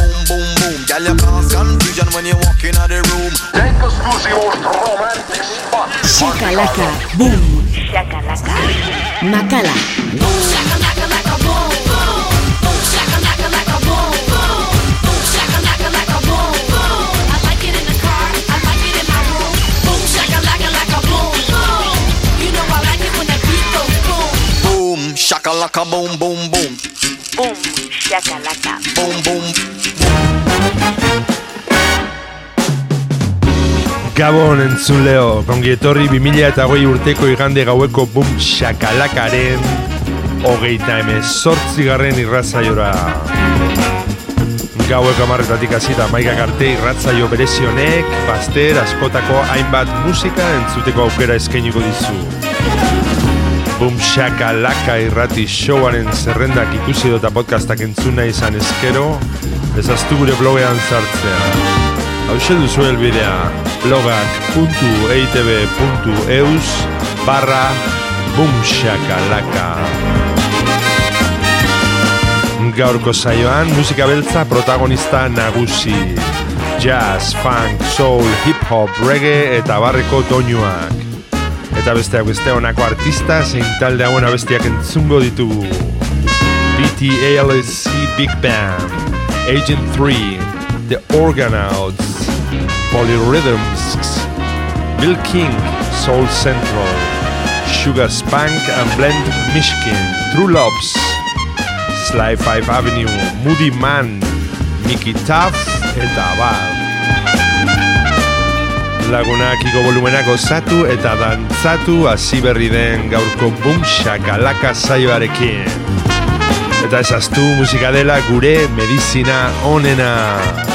boom boom. Girl, you cause confusion when you walk in the room. Shakalaka, boom. Shakalaka. Makala. Boom, shakalaka boom boom boom. Boom, shakalaka. Boom boom. Gabon entzun leo, kongi etorri 2000 eta hogei urteko igande gaueko bum shakalakaren hogeita emez sortzigarren irratzaiora. Gaueko amarretatik hasita maikak arte irratzaio berezionek, baster, askotako hainbat musika entzuteko aukera eskainiko dizu. Bum shakalaka irrati showaren zerrendak ikusi dota podcastak entzuna izan eskero, ezaztu gure blogean sartzea. Hau duzu helbidea blogak.eitb.eus barra bumshakalaka Gaurko saioan musika beltza protagonista nagusi. Jazz, funk, soul, hip-hop, reggae eta barreko doinuak. Eta besteak beste honako artista zein talde hauen abestiak entzungo ditugu. BTALSC Big Band Agent 3 The Organauts Polyrhythms, Bill King, Soul Central, Sugar Spank and Blend Mishkin, True Loves, Sly 5 Avenue, Moody Man, Mickey Tuff eta abar. Lagunak igo volumenak osatu eta dantzatu hasi berri den gaurko boom shakalaka saioarekin. Eta ezaztu musika dela gure medizina onena.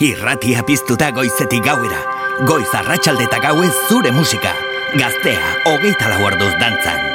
Irratia piztuta goizetik gauera. Goiz arratsalde eta gauez zure musika. Gaztea, hogeita lau orduz dantzan.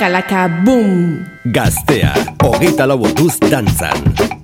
txakalaka, bum! Gaztea, hogeita lau dantzan.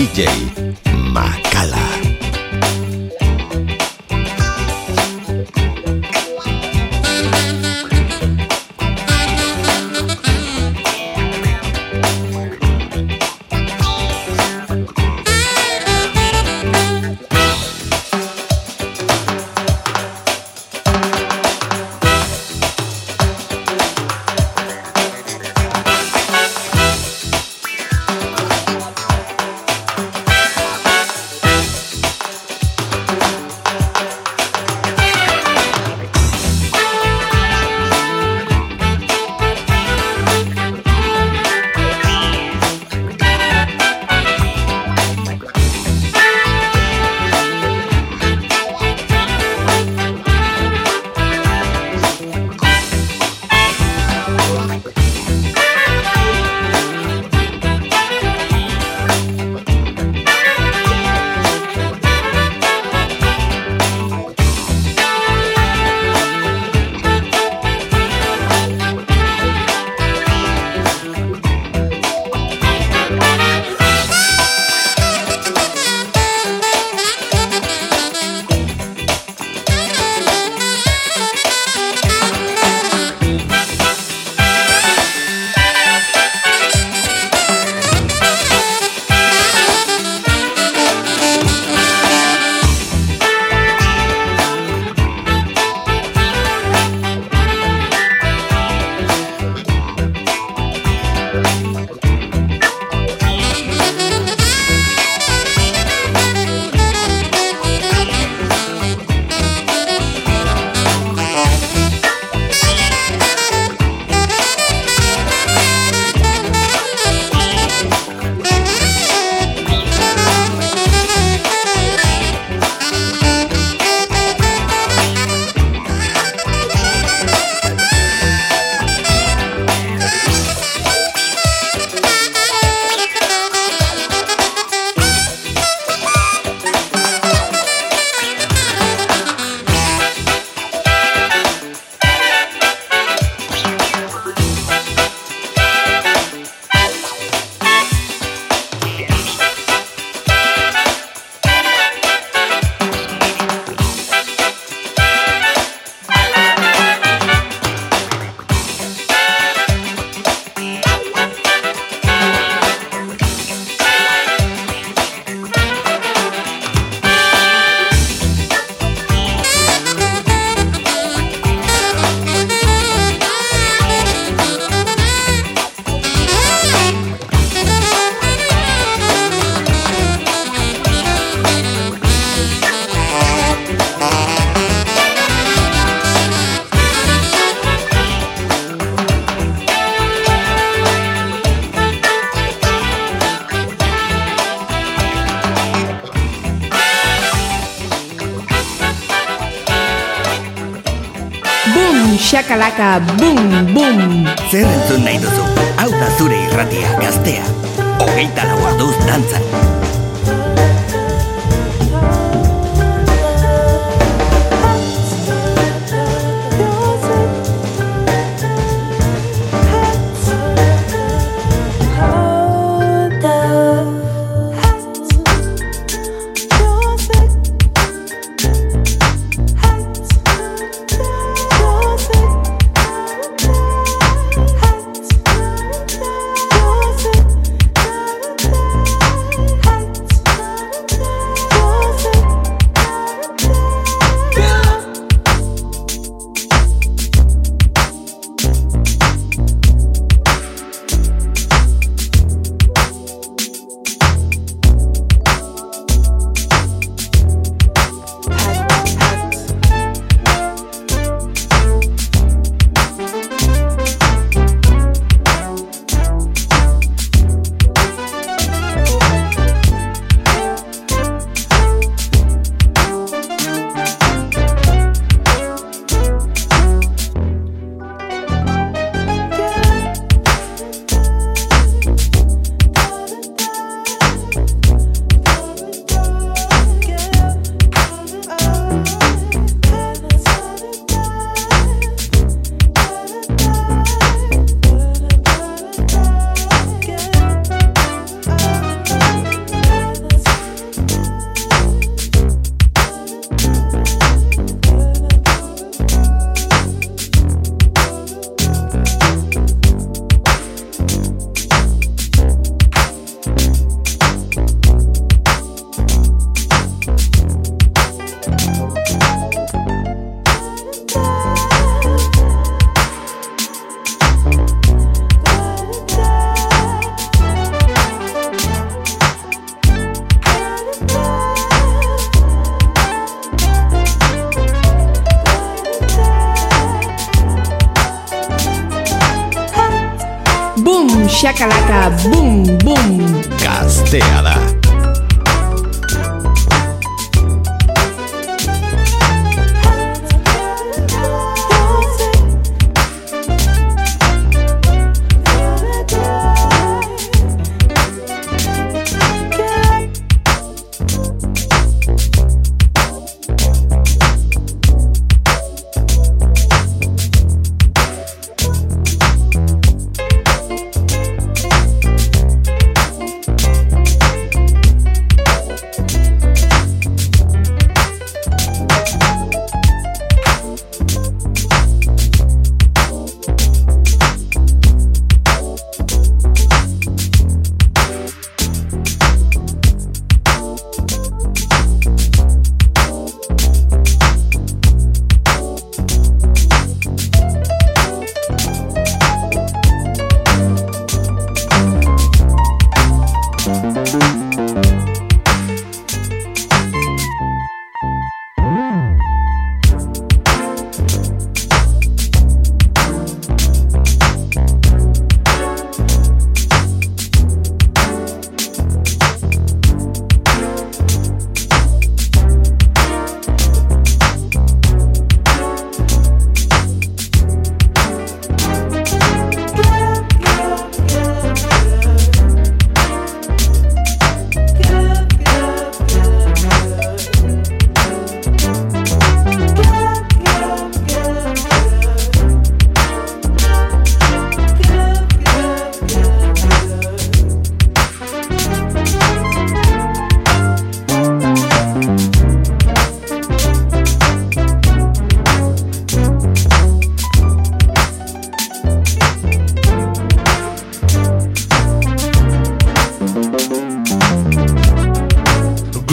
DJ Macala. Shakalaka, shakalaka, boom, boom. Gaztea da.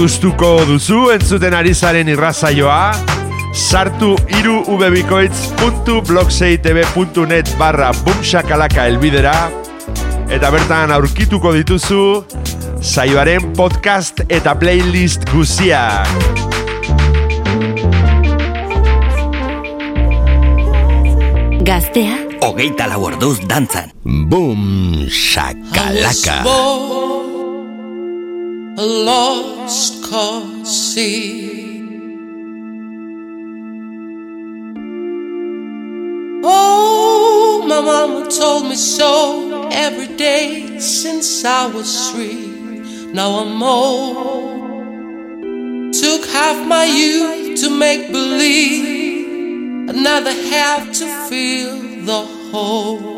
Gustuko duzu entzuten ari zaren irrazaioa, sartu iru ubebikoitz.blogseitv.net barra bumsakalaka elbidera, eta bertan aurkituko dituzu, saioaren podcast eta playlist guziak. Gaztea, hogeita lau orduz dantzan. Bum, shakalaka. lost see Oh my mama told me so every day since I was three. Now I'm old. Took half my youth to make believe, another half to feel the whole.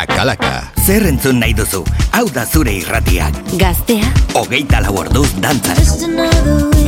Zakalaka. Zer entzun nahi duzu? Hau da zure irratiak. Gaztea. Ogeita lau orduz dantzaz.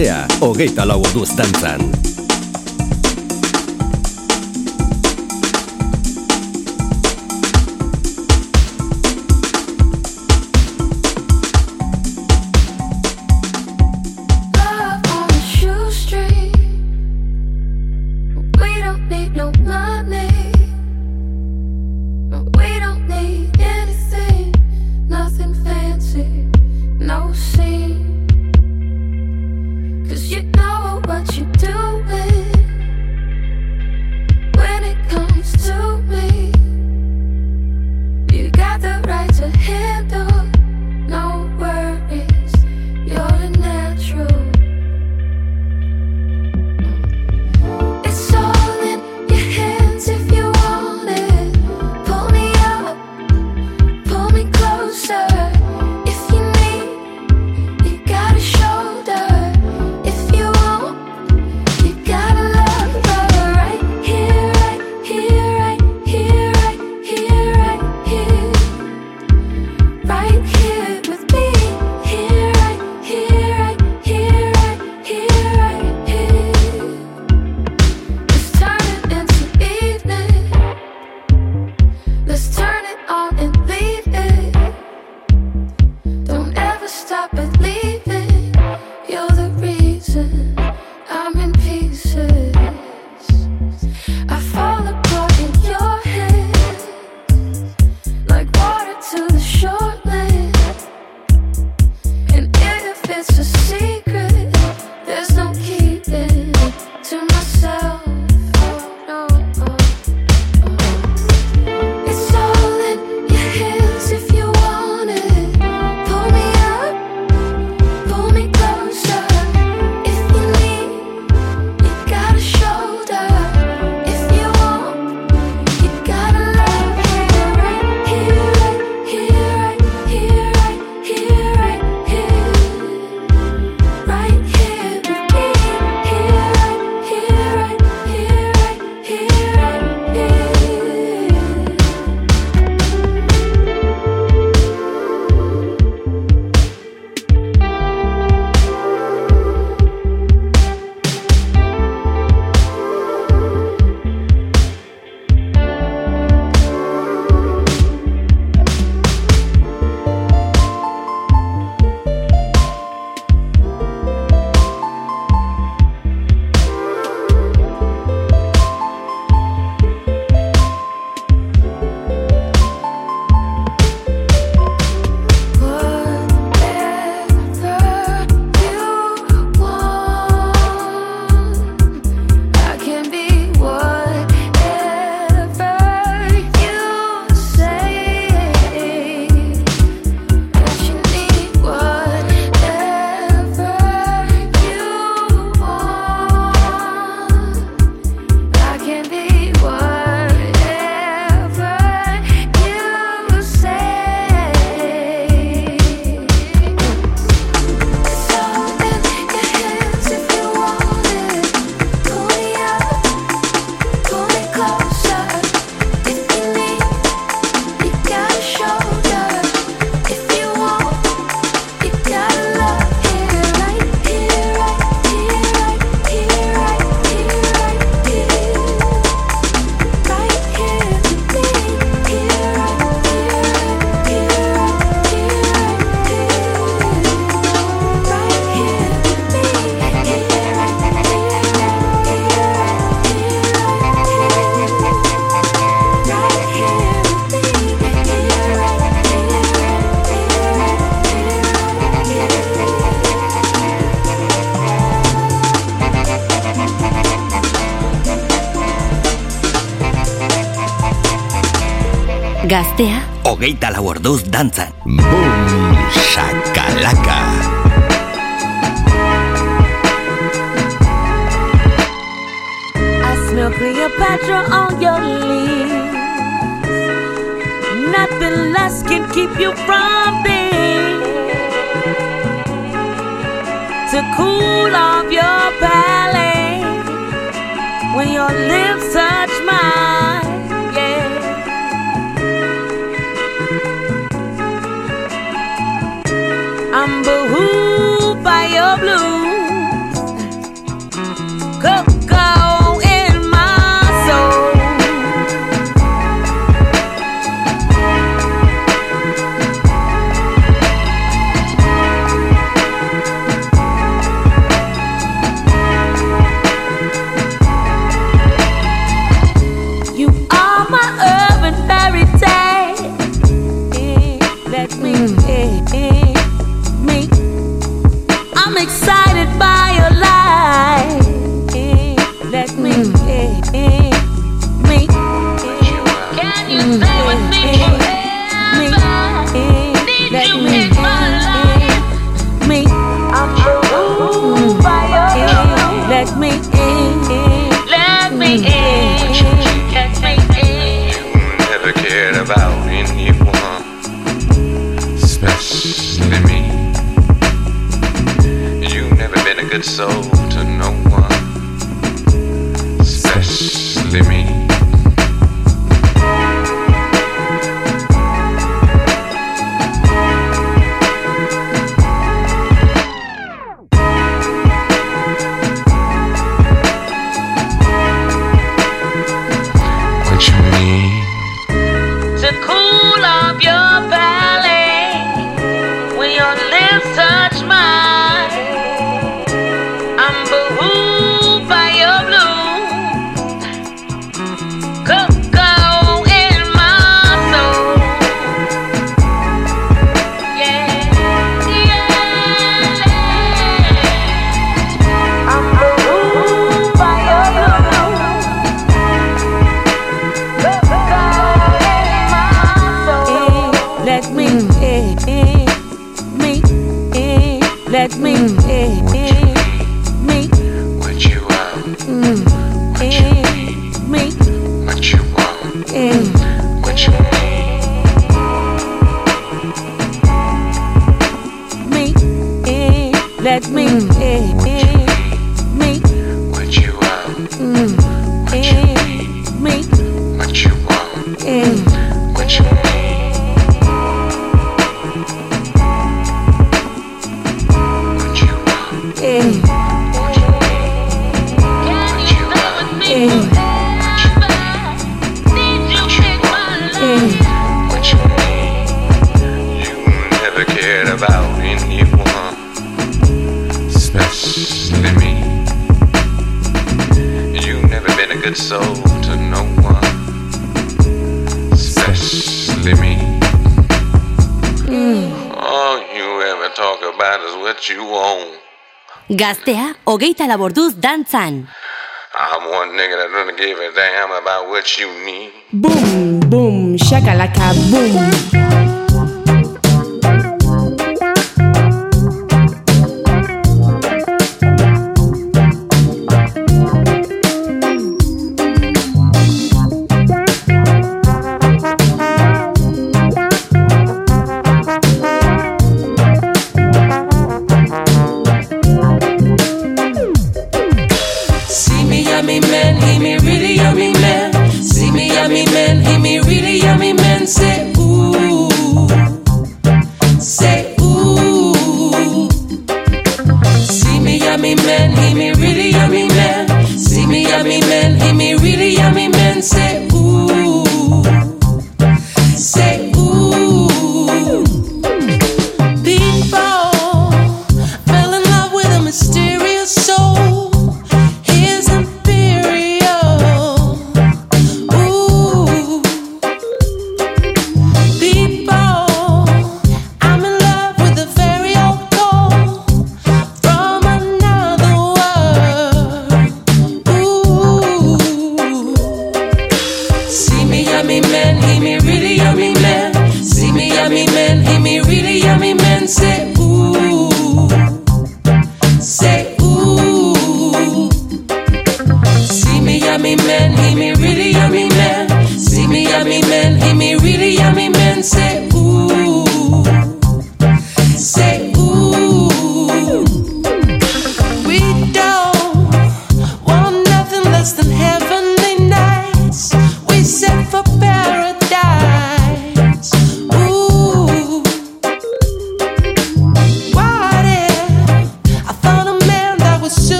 astea, hogeita lau orduz dantzan. let me, mm. eh, me. What you want? Mm. Me. What you want? What you mm, eh, need? Me, eh. eh, let me, mm. sold to no one, especially me. All you ever talk about is what you. Gaztea, hogeita laborduz dantzan. I'm one nigga that doesn't give a damn about what you need. Boom, boom, shakalaka, boom.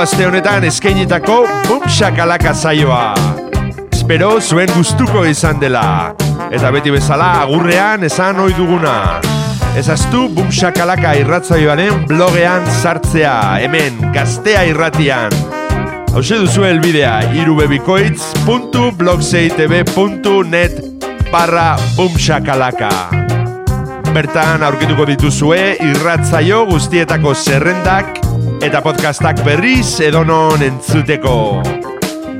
aste honetan eskeinitako Bumxakalaka zaioa. Espero zuen gustuko izan dela. Eta beti bezala agurrean esan ohi duguna. Ezaztu Bumxakalaka irratzaioaren blogean sartzea, hemen gaztea irratian. Hau duzu helbidea, irubebikoitz.blogzeitebe.net barra Bumxakalaka. Bertan aurkituko dituzue irratzaio guztietako zerrendak, eta podcastak berriz edonon entzuteko.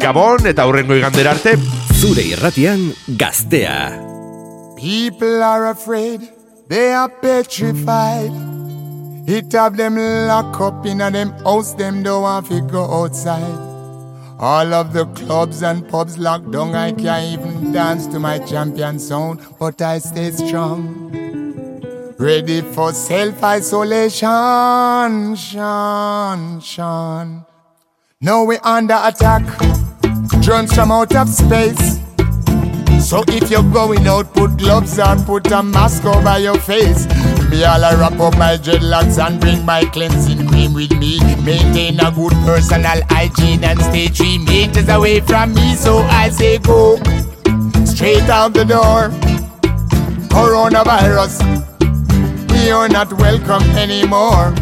Gabon eta hurrengo igander arte. Zure irratian gaztea. People are afraid, they are petrified. It have them lock up in a them house, them don't want to go outside. All of the clubs and pubs locked down, I can't even dance to my champion sound, but I stay strong. Ready for self-isolation, Sean, Sean. Now we under attack, drones from out of space. So if you're going out, put gloves on, put a mask over your face. Me all I wrap up my dreadlocks and bring my cleansing cream with me. Maintain a good personal hygiene and stay three meters away from me. So I say go straight out the door. Coronavirus, you're not welcome anymore.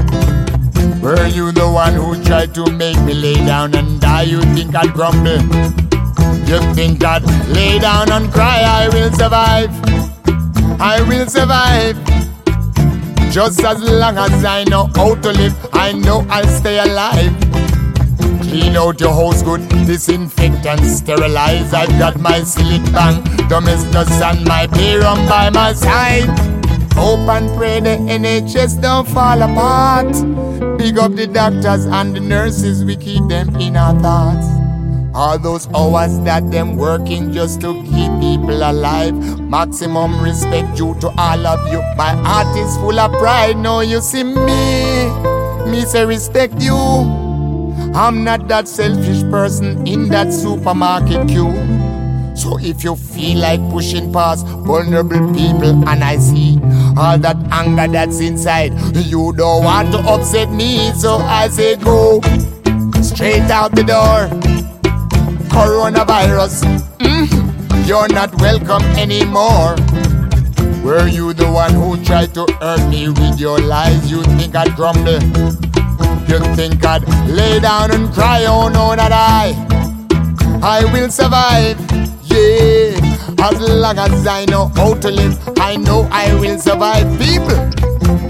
Were you the one who tried to make me lay down and die? You think I'd grumble? You think I'd lay down and cry? I will survive. I will survive. Just as long as I know how to live, I know I'll stay alive. Clean out your house good, disinfect and sterilize. I've got my Cillit Bang, domestos and my rum by my side. Hope and pray the NHS don't fall apart. Big up the doctors and the nurses, we keep them in our thoughts. All those hours that them working just to keep people alive. Maximum respect due to all of you. My heart is full of pride. Now you see me, me say respect you. I'm not that selfish person in that supermarket queue. So if you feel like pushing past vulnerable people and I see all that anger that's inside, you don't want to upset me. So I say go straight out the door coronavirus. Mm, you're not welcome anymore. Were you the one who tried to hurt me with your lies? You think I'd grumble? You think I'd lay down and cry? Oh no, not I. I will survive. Yeah, as long as I know how to live, I know I will survive. People.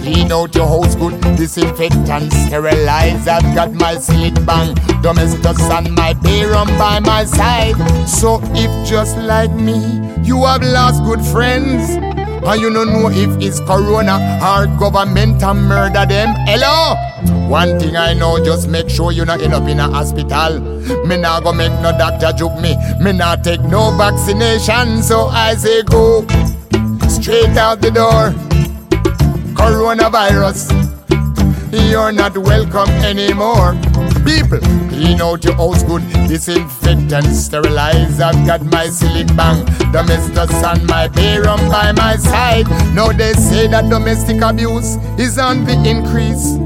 Clean out your house good, disinfect and sterilize. I've got my Cillit Bang, domestos and my rum by my side. So if just like me, you have lost good friends, and you don't know if it's corona or government and murder them. Hello? One thing I know, just make sure you not end up in a hospital. Me not go make no doctor joke me. Me not take no vaccination, so I say go straight out the door coronavirus. You're not welcome anymore. People, clean out your house good, disinfect and sterilize. I've got my Cillit Bang, domestos and my rum by my side. Now they say that domestic abuse is on the increase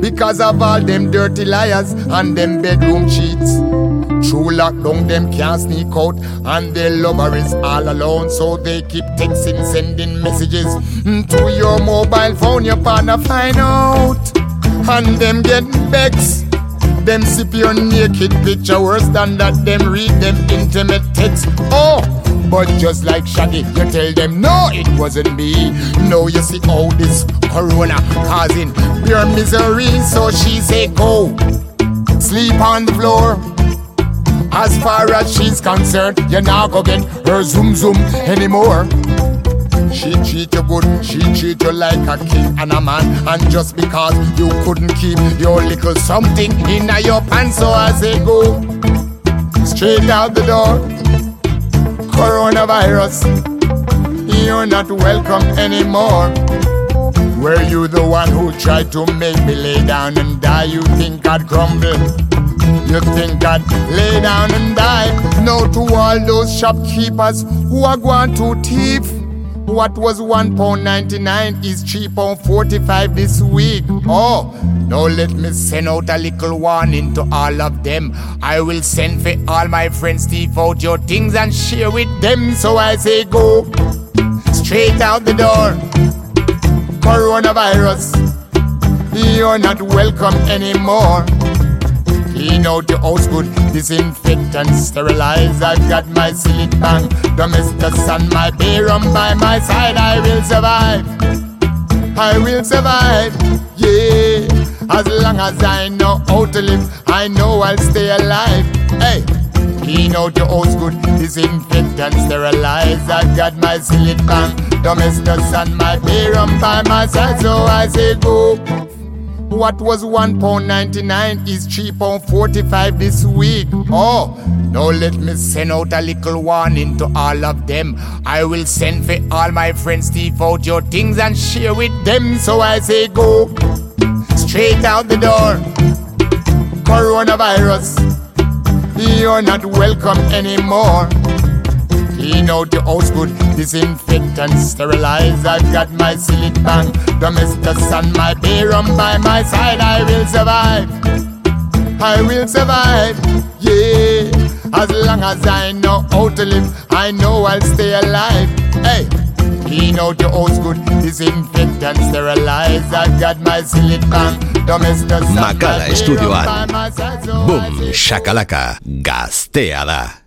because of all them dirty liars and them bedroom cheats. True lockdown, them can't sneak out, and their lover is all alone. So they keep texting, sending messages to your mobile phone. Your partner find out, and them get vexed. Them sip your naked picture worse than that. Them read them intimate texts. Oh, but just like Shaggy, you tell them no, it wasn't me. No, you see all this corona causing pure misery. So she say go sleep on the floor. As far as she's concerned, you're not gonna get her zoom zoom anymore. She treat you good, she treat you like a king and a man. And just because you couldn't keep your little something in your pants, so I say go straight out the door. Coronavirus, you're not welcome anymore. Were you the one who tried to make me lay down and die? You think I'd crumble? You think I'd lay down and die? No to all those shopkeepers who are going to thief. What was one pound ninety nine is three pound forty five this week. Oh, now let me send out a little warning to all of them. I will send for all my friends, thief out your things and share with them. So I say go straight out the door. Coronavirus, you're not welcome anymore. Clean out your house good, disinfect and sterilize. I've got my Cillit Bang, domestos and my beer rum by my side. I will survive. I will survive. Yeah, as long as I know how to live, I know I'll stay alive. Hey. Clean out your house good, disinfect and sterilize. I've got my Cillit Bang, domestos and my beer rum by my side, so I say go. What was one pound ninety nine is three pound forty five this week. Oh, now let me send out a little warning to all of them. I will send for all my friends, Steve out your things and share with them. So I say go straight out the door. Coronavirus, you're not welcome anymore. Clean out your house good, disinfect and sterilize. I've got my Cillit Bang, domestos and my beer rum by my side. I will survive. I will survive. Yeah, as long as I know how to live, I know I'll stay alive. Hey. Clean out your house good, disinfect and sterilize. I've got my Cillit Bang, domestos and my Makala beer rum estudioan. by my side. So I Boom, shakalaka, gaztea da.